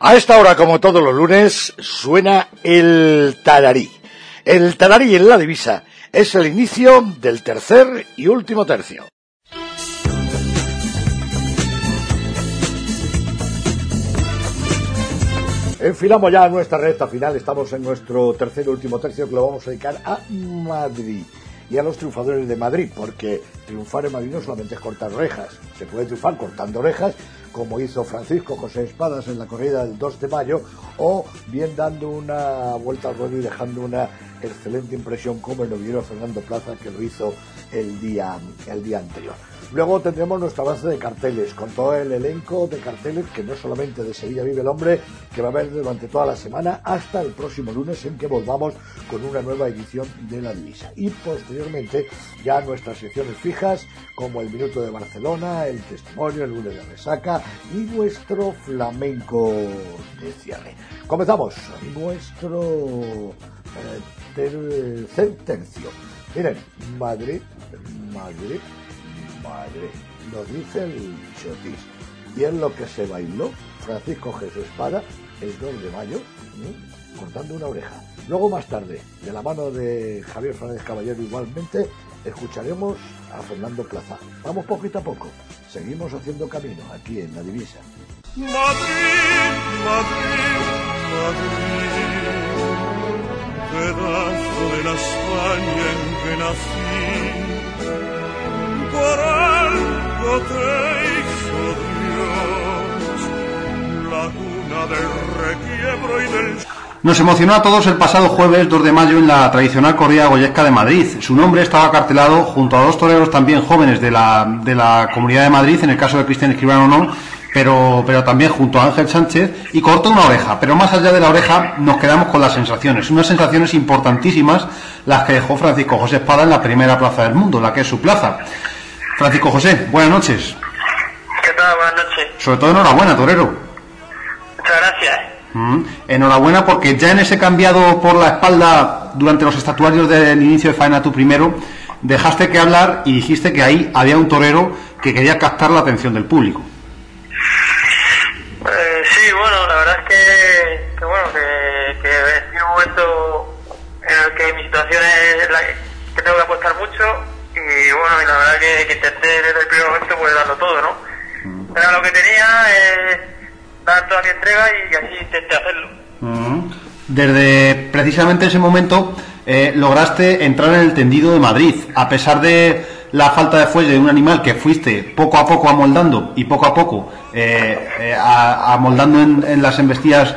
A esta hora, como todos los lunes, suena el tararí. El tararí en la divisa es el inicio del tercer y último tercio. Enfilamos ya nuestra recta final, estamos en nuestro tercer y último tercio que lo vamos a dedicar a Madrid y a los triunfadores de Madrid, porque triunfar en Madrid no solamente es cortar orejas, se puede triunfar cortando orejas, como hizo Francisco José Espadas en la corrida del 2 de mayo, o bien dando una vuelta al ruedo y dejando una excelente impresión como el novillero Fernando Plaza que lo hizo el día, el día anterior. Luego tendremos nuestra base de carteles, con todo el elenco de carteles que no solamente de Sevilla vive el hombre, que va a haber durante toda la semana hasta el próximo lunes en que volvamos con una nueva edición de la divisa. Y posteriormente ya nuestras secciones fijas, como el minuto de Barcelona, el testimonio, el lunes de resaca y nuestro flamenco de cierre. Comenzamos nuestro eh, tercer tercio. Miren, Madrid, Madrid, Madre, nos dice el chotis. Y es lo que se bailó Francisco Jesús Espada el 2 de mayo, cortando una oreja. Luego más tarde, de la mano de Javier Fernández Caballero igualmente, escucharemos a Fernando Plaza. Vamos poquito a poco, seguimos haciendo camino aquí en la divisa. Madrid, Madrid, Madrid, pedazo de la España en que nací del nos emocionó a todos el pasado jueves 2 de mayo en la tradicional corrida goyesca de Madrid. Su nombre estaba cartelado junto a dos toreros también jóvenes de la, de la Comunidad de Madrid, en el caso de Cristian Escribano no, pero, pero también junto a Ángel Sánchez, y cortó una oreja. Pero más allá de la oreja nos quedamos con las sensaciones, unas sensaciones importantísimas las que dejó Francisco José Espada en la primera plaza del mundo, la que es su plaza. Francisco José, buenas noches. ¿Qué tal? Buenas noches. Sobre todo enhorabuena, torero. Muchas gracias. Mm, enhorabuena porque ya en ese cambiado por la espalda durante los estatuarios del inicio de Faena tú primero, dejaste que hablar y dijiste que ahí había un torero que quería captar la atención del público. Eh, sí, bueno, la verdad es que, que bueno, que, que es un momento en el que mi situación es la que tengo que apostar mucho y bueno, y la verdad que, que intenté desde el primer momento pues darlo todo, ¿no? Era lo que tenía, eh, dar toda mi entrega y así intenté hacerlo. Desde precisamente ese momento eh, lograste entrar en el tendido de Madrid, a pesar de la falta de fuelle de un animal que fuiste poco a poco amoldando y poco a poco eh, eh, amoldando en, en las embestidas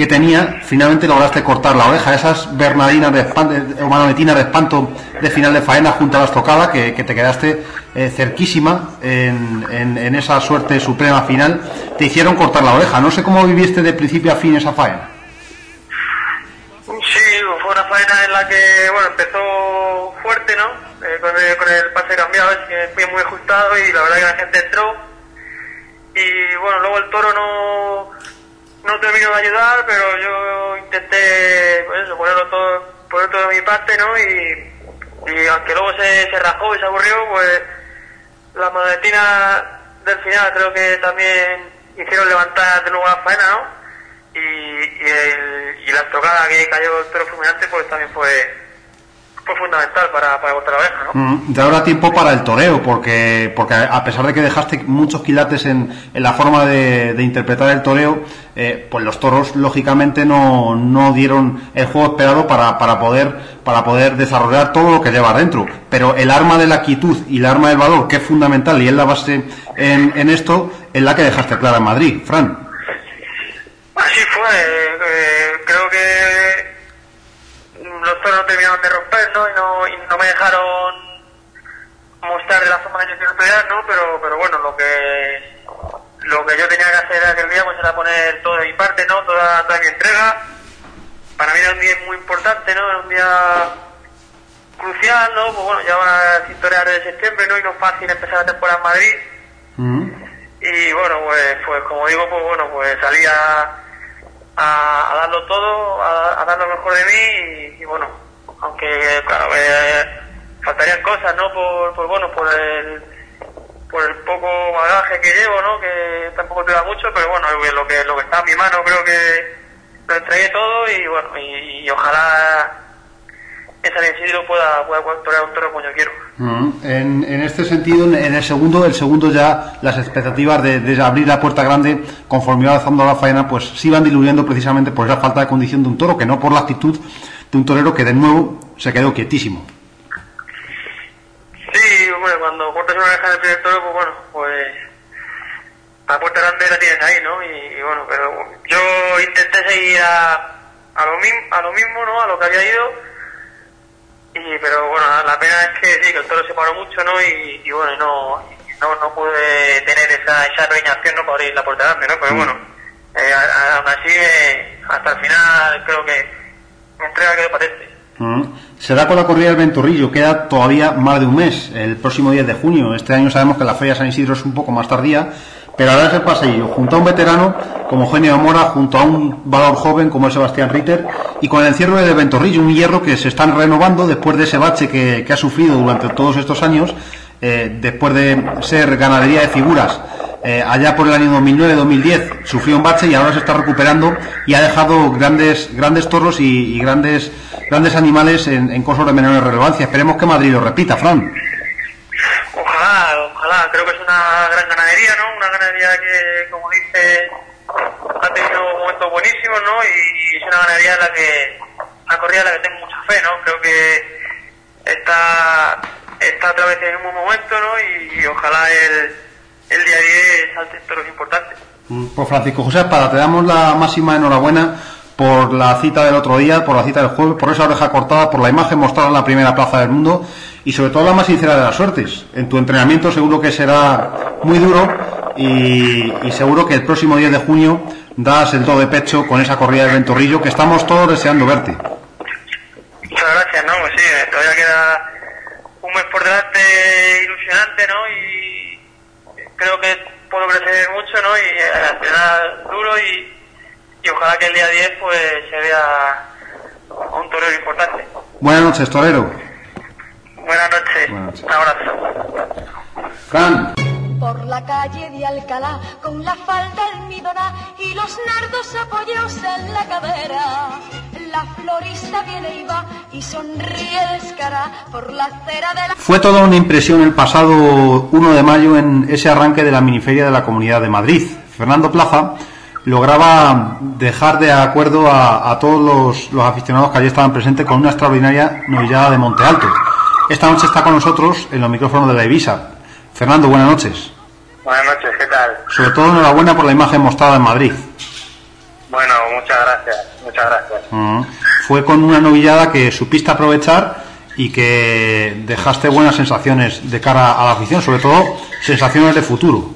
que tenía, finalmente lograste cortar la oreja, esas bernardinas de espanto, o manoletinas de espanto de final de faena junto a la estocada, que, te quedaste eh, cerquísima en, en- esa suerte suprema final, te hicieron cortar la oreja. No sé cómo viviste de principio a fin esa faena. Sí, fue una faena en la que, bueno, empezó fuerte, ¿no? Eh, con, el, con el pase cambiado, fui muy ajustado y la verdad que la gente entró. Y bueno, luego el toro no, no terminó de ayudar, pero yo intenté, pues ponerlo todo, poner todo de mi parte, ¿no? Y, y aunque luego se, se rajó y se aburrió, pues las monetinas del final creo que también hicieron levantar de nuevo la faena, ¿no? Y, y, el- y la estocada que cayó el toro fulminante pues también fue, fue fundamental para, para vuestra oveja, ¿no? Mm, de ahora tiempo para el toreo, porque, porque a pesar de que dejaste muchos quilates en, en la forma de, de interpretar el toreo, eh, pues los toros lógicamente no, no dieron el juego esperado para, para, poder, para poder desarrollar todo lo que lleva dentro. Pero el arma de la quietud y el arma del valor, que es fundamental y es la base en, esto, es la que dejaste clara en Madrid. Fran. Así fue, eh, creo que los toros terminaron de romper, ¿no? Y no, y no me dejaron mostrar de la forma que yo quiero pelear, ¿no? Pero, pero bueno, lo que lo que yo tenía que hacer aquel día pues era poner todo de mi parte, ¿no? Toda, toda mi entrega. Para mí era un día muy importante, ¿no? Era un día crucial, ¿no? Pues bueno, ya van a de septiembre, ¿no? Y no es fácil empezar la temporada en Madrid. Y bueno, pues, pues como digo, pues bueno, pues salí a, a, a darlo todo, a, a, dar lo mejor de mí y, y bueno, aunque claro, eh, faltarían cosas, ¿no? Por, por bueno, por el por el poco bagaje que llevo, ¿no? Que tampoco te da mucho, pero bueno, lo que lo que está en mi mano creo que lo entregué todo y bueno, y, y ojalá en San Isidro pueda, pueda torear un toro como yo quiero. En, en, este sentido, en el segundo, el segundo ya las expectativas de, de, abrir la puerta grande conforme iba avanzando la faena, pues se iban diluyendo precisamente por esa falta de condición de un toro, que no por la actitud de un torero que de nuevo se quedó quietísimo. Sí, bueno, cuando cortas una oreja del primer toro, pues bueno, pues la puerta grande la tienes ahí, ¿no? Y, y bueno, pero yo intenté seguir a, a, lo mismo, a lo mismo, ¿no? A lo que había ido. Y, pero bueno, la pena es que sí, que el toro se paró mucho, ¿no? Y, y bueno, no, no, no pude tener esa, esa reñación, ¿no? Para abrir la puerta grande, ¿no? Pero bueno, eh, aún así, eh, hasta el final creo que mi entrega quedó patente. Se da con la corrida del Ventorrillo, queda todavía más de un mes, el próximo 10 de junio. Este año sabemos que la Feria San Isidro es un poco más tardía, pero ahora es el paseillo, junto a un veterano como Eugenio Mora, junto a un valor joven como el Sebastián Ritter, y con el encierro del Ventorrillo, un hierro que se están renovando después de ese bache que, que ha sufrido durante todos estos años, eh, después de ser ganadería de figuras eh, allá por el año 2009-2010 sufrió un bache y ahora se está recuperando y ha dejado grandes grandes toros y, grandes grandes animales en, en, cosas de menor relevancia. Esperemos que Madrid lo repita, Fran. Ojalá, ojalá. Creo que es una gran ganadería, ¿no? Una ganadería que, como dice, ha tenido momentos buenísimos, ¿no? Y, es una ganadería en la que, una corrida en la que tengo mucha fe, ¿no? Creo que está, está otra vez en un buen momento, ¿no? Y, y ojalá el el día 10 salte toros importantes. Pues Francisco José Espada, te damos la máxima enhorabuena por la cita del otro día, por la cita del jueves, por esa oreja cortada, por la imagen mostrada en la primera plaza del mundo y sobre todo la más sincera de las suertes. En tu entrenamiento seguro que será muy duro y, y seguro que el próximo 10 de junio das el todo de pecho con esa corrida del ventorrillo que estamos todos deseando verte. Muchas gracias, ¿no? Pues sí, todavía queda un mes por delante ilusionante, ¿no? Y creo que puedo crecer mucho, ¿no? Y eh, entrenar duro y, y ojalá que el día 10 pues se vea un torero importante. Buenas noches, torero. Buenas noches. Buenas noches. Un abrazo. Fran. Por la calle de Alcalá, con la falda almidona y los nardos apoyados en la cadera. La florista viene y va y sonríe descara por la acera de la... Fue toda una impresión el pasado 1 de mayo en ese arranque de la miniferia de la Comunidad de Madrid. Fernando Plaza lograba dejar de acuerdo a, a todos los, los, aficionados que allí estaban presentes con una extraordinaria novillada de Monte Alto. Esta noche está con nosotros en los micrófonos de la Ibiza. Fernando, buenas noches. Buenas noches, ¿qué tal? Sobre todo enhorabuena por la imagen mostrada en Madrid. Bueno, muchas gracias, muchas gracias. Uh -huh. Fue con una novillada que supiste aprovechar y que dejaste buenas sensaciones de cara a la afición, sobre todo sensaciones de futuro.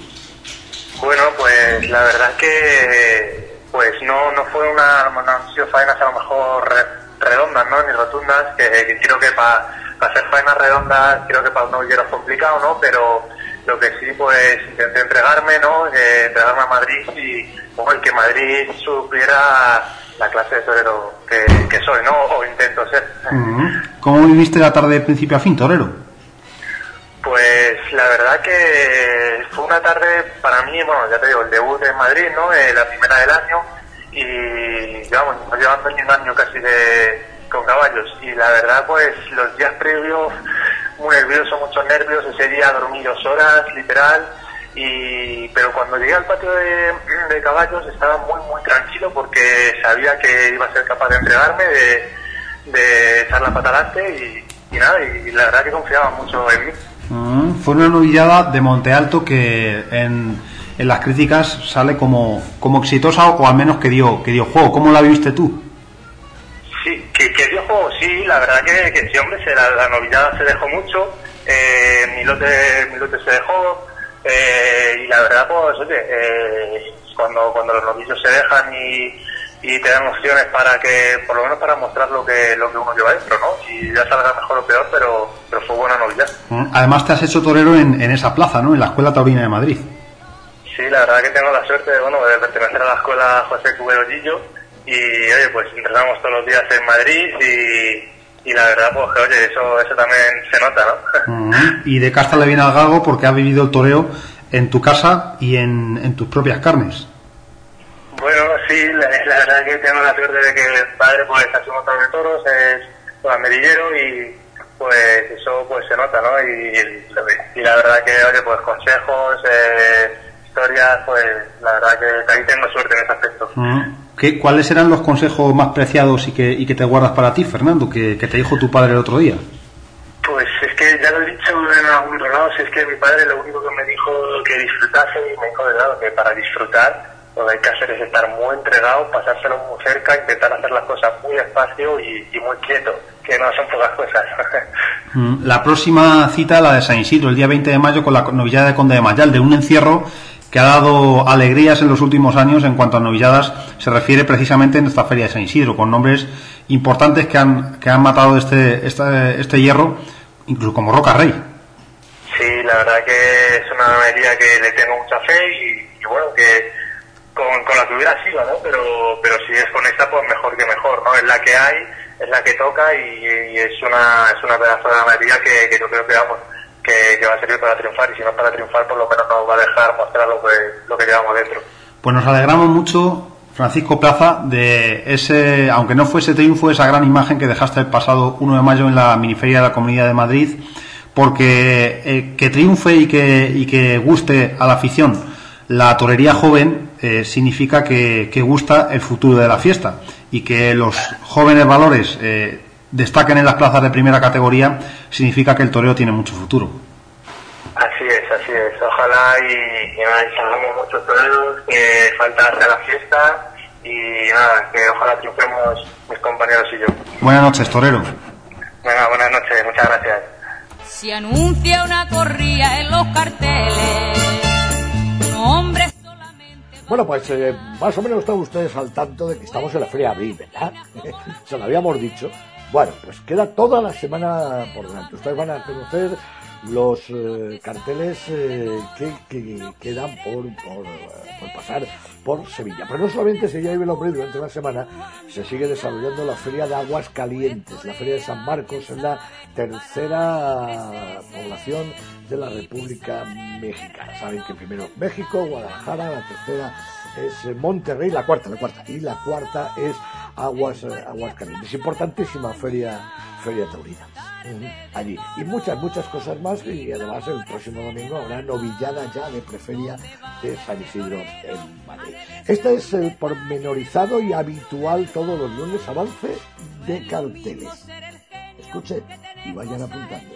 Bueno, pues la verdad es que pues no, no fue una, no han sido faenas a lo mejor redondas, ¿no? Ni rotundas, que, que creo que para pa hacer faenas redondas creo que para un novillero es complicado, ¿no? Pero lo que sí, pues intenté entregarme, ¿no? Eh, entregarme a Madrid y bueno, que Madrid supiera la clase de torero que, que soy, ¿no? O intento ser. ¿Cómo viviste la tarde de principio a fin, torero? Pues la verdad que fue una tarde para mí, bueno, ya te digo, el debut en Madrid, ¿no? Eh, la primera del año y, digamos, no llevando ni un año casi de con caballos. Y la verdad, pues los días previos, muy nervioso, muchos nervios. Ese día dormí dos horas, literal. Y, pero cuando llegué al patio de, caballos estaba muy, muy tranquilo porque sabía que iba a ser capaz de entregarme, de, echar la pata adelante y, nada, y, la verdad que confiaba mucho en mí. Mm, fue una novillada de Monte Alto que en, en las críticas sale como, como exitosa o al menos que dio, que dio juego. ¿Cómo la viste tú? Sí, que, que sí, la verdad que, que sí, hombre, se, la, la, novillada se dejó mucho, eh, Milote, Milote se dejó, eh, y la verdad, pues, oye, eh, cuando, cuando los novillos se dejan y, y te dan opciones para que, por lo menos para mostrar lo que, lo que uno lleva dentro, ¿no? Y ya salga mejor o peor, pero, pero fue buena novillada. Mm, además te has hecho torero en, en esa plaza, ¿no? En la Escuela Taurina de Madrid. Sí, la verdad que tengo la suerte, bueno, de pertenecer a la Escuela José Cubero Gillo y oye, pues entrenamos todos los días en Madrid y, la verdad, pues que oye, eso, eso también se nota, ¿no? Y de casta le viene al gago porque ha vivido el toreo en tu casa y en, en tus propias carnes. Bueno, sí, la, verdad que tengo la suerte de que el padre pues ha sido montador de toros, es pues, merillero y pues eso pues se nota, ¿no? Y, y, la verdad que, oye, pues consejos, eh, historias, pues la verdad que ahí tengo suerte en ese aspecto. ¿Qué, ¿Cuáles eran los consejos más preciados y que, y que te guardas para ti, Fernando, que, te dijo tu padre el otro día? Pues es que ya lo he dicho en algún lado, es que mi padre lo único que me dijo que disfrutase y me dijo de lado que para disfrutar lo que hay que hacer es estar muy entregado, pasárselo muy cerca, intentar hacer las cosas muy despacio y, muy quieto, que no son pocas cosas. Mm, la próxima cita, la de San Isidro, el día 20 de mayo, con la novillada de Conde de Mayal, de un encierro que ha dado alegrías en los últimos años en cuanto a novilladas se refiere precisamente en esta feria de San Isidro, con nombres importantes que han, que han matado este, este, este hierro, incluso como Roca Rey. Sí, la verdad que es una ganadería que le tengo mucha fe y, bueno, que con, con, la que hubiera sido, ¿no? Pero, pero si es con esta, pues mejor que mejor, ¿no? Es la que hay, es la que toca y, es una es una pedazo de ganadería que, que yo creo que vamos que, va a servir para triunfar y si no para triunfar por lo menos nos va a dejar mostrar lo que, lo que llevamos dentro. Pues nos alegramos mucho, Francisco Plaza, de ese, aunque no fuese triunfo, esa gran imagen que dejaste el pasado 1 de mayo en la miniferia de la Comunidad de Madrid, porque eh, que triunfe y que, y que guste a la afición la torería joven eh, significa que, gusta el futuro de la fiesta y que los jóvenes valores eh, destaquen en las plazas de primera categoría, significa que el toreo tiene mucho futuro. Así es, así es. Ojalá y, y salgamos muchos toreros, que falta hacer la fiesta y nada, que ojalá triunfemos mis compañeros y yo. Buenas noches, torero. Venga, buenas noches, muchas gracias. Se anuncia una corrida en los carteles, hombres solamente... Bueno, pues eh, más o menos están ustedes al tanto de que estamos en la Feria Abril, ¿verdad? Se lo habíamos dicho. Bueno, pues queda toda la semana por delante. Ustedes van a conocer los eh, carteles eh, que, quedan por, por, pasar por Sevilla. Pero no solamente Sevilla y Belombre, durante la semana se sigue desarrollando la Feria de Aguas Calientes. La Feria de San Marcos es la tercera población de la República Mexicana. Saben que primero México, Guadalajara, la tercera es Monterrey, la cuarta, la cuarta, y la cuarta es Aguas, eh, Aguas Calientes. Importantísima feria, feria taurina. Allí. Y muchas, muchas cosas más. Y además el próximo domingo habrá novillada ya de preferia de San Isidro en Madrid. Este es el pormenorizado y habitual todos los lunes avance de carteles. Escuchen y vayan apuntando.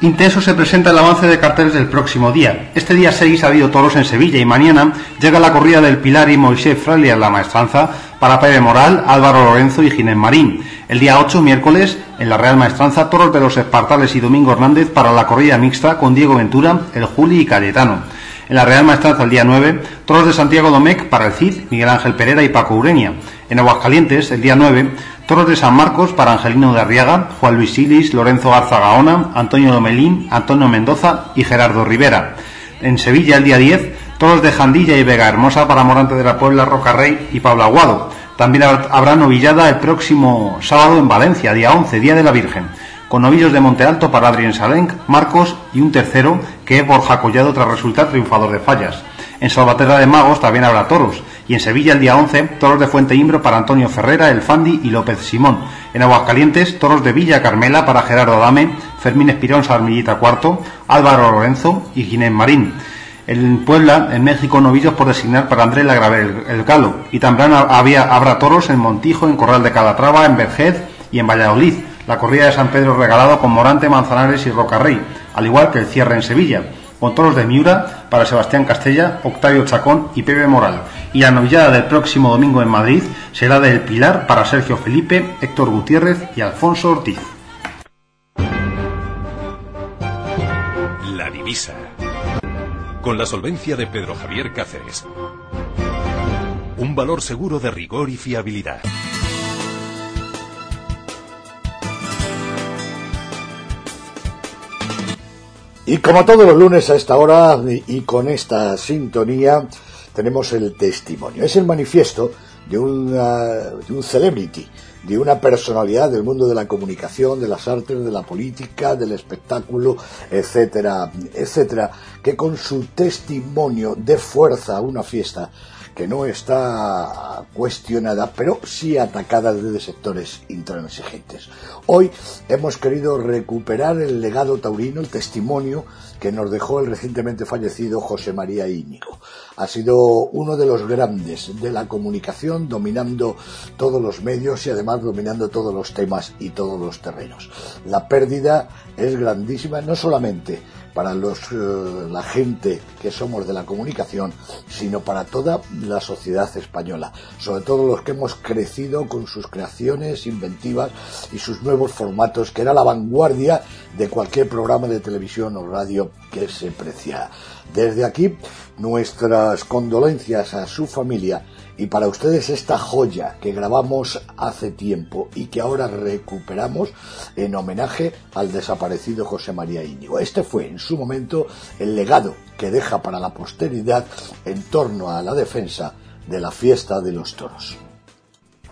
Intenso se presenta el avance de carteles del próximo día. Este día 6 ha habido toros en Sevilla y mañana llega la corrida del Pilar y Moisés Fraile a la maestranza para Pepe Moral, Álvaro Lorenzo y Ginés Marín. El día 8, miércoles, en la Real Maestranza, toros de los Espartales y Domingo Hernández para la corrida mixta con Diego Ventura, el Juli y Cayetano. En la Real Maestranza el día 9, toros de Santiago Domecq para el Cid, Miguel Ángel Pereira y Paco Ureña. En Aguascalientes, el día 9, Toros de San Marcos para Angelino de Arriaga, Juan Luis Silis, Lorenzo Garza Gaona, Antonio Domelín, Antonio Mendoza y Gerardo Rivera. En Sevilla el día 10, toros de Jandilla y Vega Hermosa para Morante de la Puebla, Roca Rey y Pablo Aguado. También habrá novillada el próximo sábado en Valencia, día 11, Día de la Virgen, con novillos de Monte Alto para Adrien Salenc, Marcos y un tercero que es Borja Collado tras resultar triunfador de fallas. En Salvaterra de Magos también habrá toros. Y en Sevilla el día 11, toros de Fuente Imbro para Antonio Ferrera, El Fandi y López Simón. En Aguascalientes, toros de Villa Carmela para Gerardo Adame, Fermín Espirón Sarmillita IV, Álvaro Lorenzo y Ginés Marín. En Puebla, en México, novillos por designar para Andrés Lagraver el, Galo. Y también había, habrá toros en Montijo, en Corral de Calatrava, en Vergez y en Valladolid. La corrida de San Pedro regalado con Morante, Manzanares y Rocarrey, al igual que el cierre en Sevilla, con toros de Miura para Sebastián Castella, Octavio Chacón y Pepe Moral. Y la novillada del próximo domingo en Madrid será del Pilar para Sergio Felipe, Héctor Gutiérrez y Alfonso Ortiz. La divisa con la solvencia de Pedro Javier Cáceres. Un valor seguro de rigor y fiabilidad. Y como todos los lunes a esta hora y con esta sintonía, tenemos el testimonio. Es el manifiesto de, de un celebrity, de una personalidad del mundo de la comunicación, de las artes, de la política, del espectáculo, etcétera, etcétera, que con su testimonio de fuerza a una fiesta que no está cuestionada, pero sí atacada desde sectores intransigentes. Hoy hemos querido recuperar el legado taurino, el testimonio que nos dejó el recientemente fallecido José María Íñigo. Ha sido uno de los grandes de la comunicación, dominando todos los medios y además dominando todos los temas y todos los terrenos. La pérdida es grandísima, no solamente para los, eh, la gente que somos de la comunicación, sino para toda la sociedad española, sobre todo los que hemos crecido con sus creaciones inventivas y sus nuevos formatos, que era la vanguardia de cualquier programa de televisión o radio que se preciara. Desde aquí, nuestras condolencias a su familia y para ustedes esta joya que grabamos hace tiempo y que ahora recuperamos en homenaje al desaparecido José María Íñigo. Este fue en su momento el legado que deja para la posteridad en torno a la defensa de la fiesta de los toros.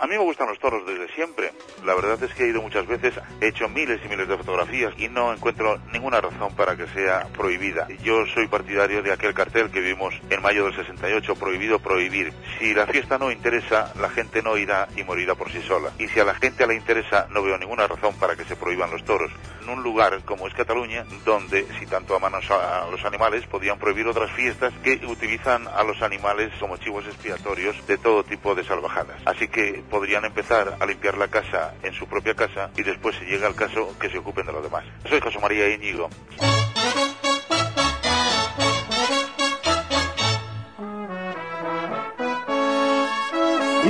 A mí me gustan los toros desde siempre. La verdad es que he ido muchas veces, he hecho miles y miles de fotografías y no encuentro ninguna razón para que sea prohibida. Yo soy partidario de aquel cartel que vimos en mayo del 68, prohibido prohibir. Si la fiesta no interesa, la gente no irá y morirá por sí sola. Y si a la gente le interesa, no veo ninguna razón para que se prohíban los toros. En un lugar como es Cataluña, donde si tanto aman a los animales, podían prohibir otras fiestas que utilizan a los animales como chivos expiatorios de todo tipo de salvajadas. Así que podrían empezar a limpiar la casa en su propia casa y después si llega el caso que se ocupen de los demás. Soy José María Íñigo.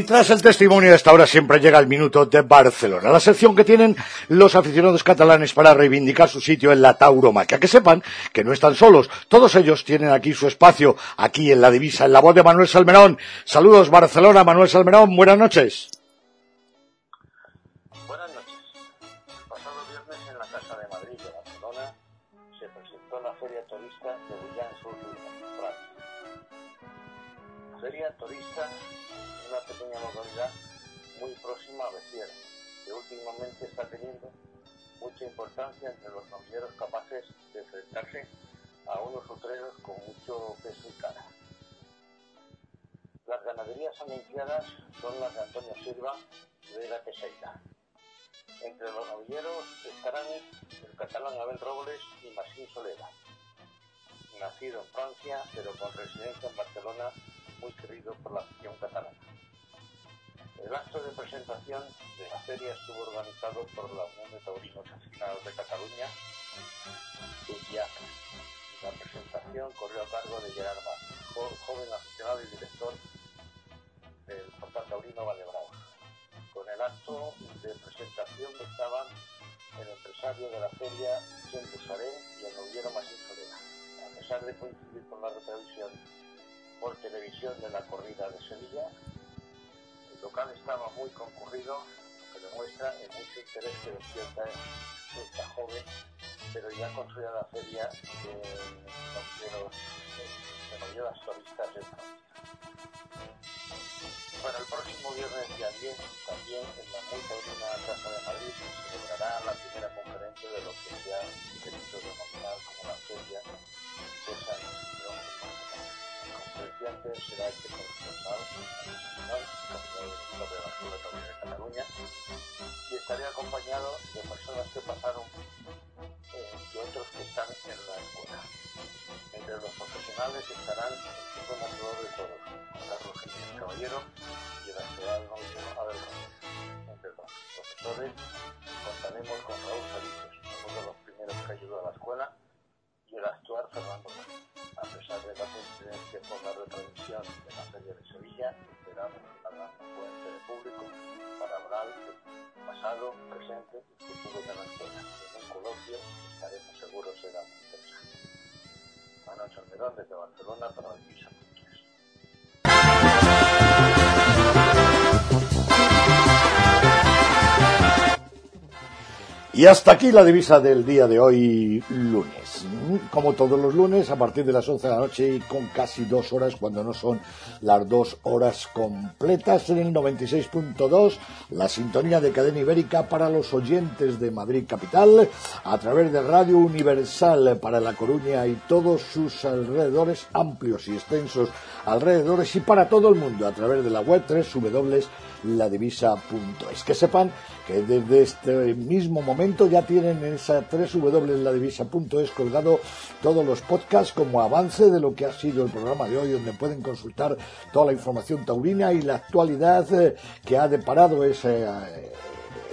Y tras el testimonio de esta hora siempre llega el minuto de Barcelona, la sección que tienen los aficionados catalanes para reivindicar su sitio en la tauromaquia. Que sepan que no están solos, todos ellos tienen aquí su espacio, aquí en la divisa, en la voz de Manuel Salmerón. Saludos Barcelona, Manuel Salmerón, buenas noches. Pequeña localidad muy próxima a Beciera, que últimamente está teniendo mucha importancia entre los novilleros capaces de enfrentarse a unos utreros con mucho peso y cara. Las ganaderías anunciadas son las de Antonio Silva y Vega Teseira. Entre los novilleros estarán el catalán Abel Robles y Masín Solera, nacido en Francia pero con residencia en Barcelona, muy querido por la afición catalana. El acto de presentación de la feria estuvo organizado por la Unión de Taurinos Aficionados de Cataluña, UTIAC. La presentación corrió a cargo de Gerard Vaz, joven aficionado y director del portal taurino Vallebravo. Con el acto de presentación estaban el empresario de la feria, Jean Busarén, y el novillero Masín Solera. A pesar de coincidir con la retransmisión por televisión de la corrida de Sevilla, local estaba muy concurrido, lo que demuestra el mucho interés que despierta esta joven, pero ya construida la feria de novilleros, de novilleras turistas en Francia. Para el próximo viernes día 10, también en la muy taurina Casa de Madrid, se celebrará la primera conferencia de lo que se Será el corresponsal nacional, de la Taurina de Cataluña, y estaré acompañado de personas que pasaron eh, y otros que están en la escuela. Entre los profesionales estarán el chico natural de todos, Carlos Jiménez Caballero y el actual novio Abel. Entre los profesores contaremos con Raúl Felices, uno de los primeros que ayudó a la escuela, y el actual Fernando Gómez. A pesar de la coincidencia con la retransmisión de la Feria de Sevilla, esperamos a la fuente de público para hablar del pasado, presente y futuro de la escuela. En un coloquio estaremos seguros será muy interesante. Manuel Salmerón desde Barcelona para la Divisa. Y hasta aquí la divisa del día de hoy, lunes. Como todos los lunes, a partir de las 11 de la noche y con casi dos horas, cuando no son las dos horas completas, en el 96.2, la sintonía de cadena ibérica para los oyentes de Madrid Capital, a través de Radio Universal para La Coruña y todos sus alrededores, amplios y extensos alrededores, y para todo el mundo, a través de la web www.ladivisa.es. Que sepan que desde este mismo momento ya tienen en esa www.ladivisa.es colgado todos los podcasts como avance de lo que ha sido el programa de hoy, donde pueden consultar toda la información taurina y la actualidad eh, que ha deparado ese.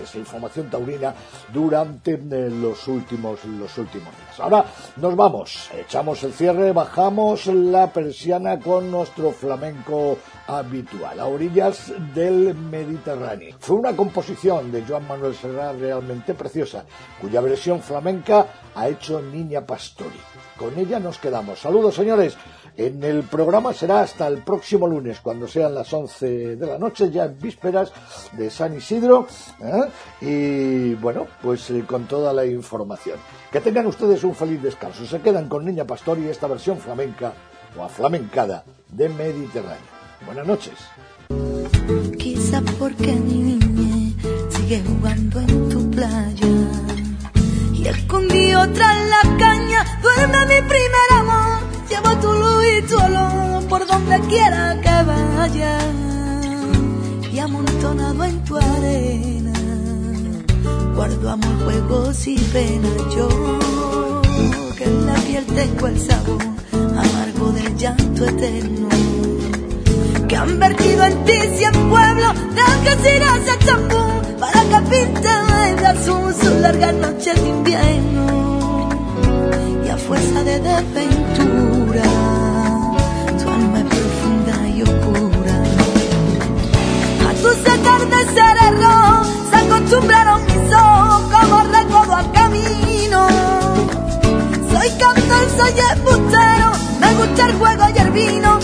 Esa información taurina durante eh, los últimos los últimos días. Ahora nos vamos, echamos el cierre, bajamos la persiana con nuestro flamenco habitual, a orillas del Mediterráneo. Fue una composición de Joan Manuel Serrat realmente preciosa, cuya versión flamenca ha hecho Niña Pastori. Con ella nos quedamos. Saludos, señores. En el programa será hasta el próximo lunes, cuando sean las 11 de la noche, ya en vísperas de San Isidro. ¿eh? Y bueno, pues eh, con toda la información. Que tengan ustedes un feliz descanso. Se quedan con Niña Pastori y esta versión flamenca o aflamencada de Mediterráneo. Buenas noches. Quizá porque mi niña sigue jugando en tu playa. Y tras la caña duerme mi primer amor. Llevo tu luz y tu olor por donde quiera que vaya. Y amontonado en tu arena, guardo amor, juegos y penas. Yo que en la piel tengo el sabor amargo del llanto eterno que han vertido en ti cien pueblos de Algeciras a Champú para que pinten de azul sus largas noches de invierno y a fuerza de desventura acostumbraron mis ojos como recodo al camino. Soy cantor, soy embustero me gusta el juego y el vino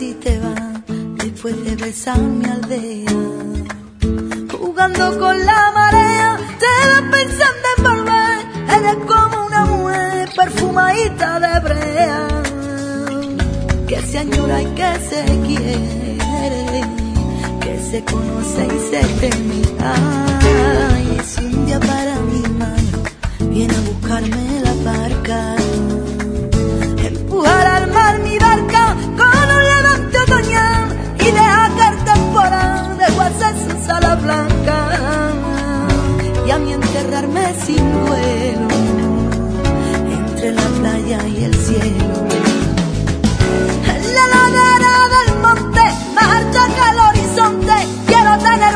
y te vas después de besar mi aldea. Jugando con la marea, te vas pensando en volver. Eres como una mujer perfumadita de brea que se añora y que se quiere, que se conoce y se teme. Ay, si un día para mi mano viene a buscarme la barca empujar al mar mi barca sala blanca y a mí enterrarme sin duelo entre la playa y el cielo. La ladera del monte alta que el horizonte quiero tener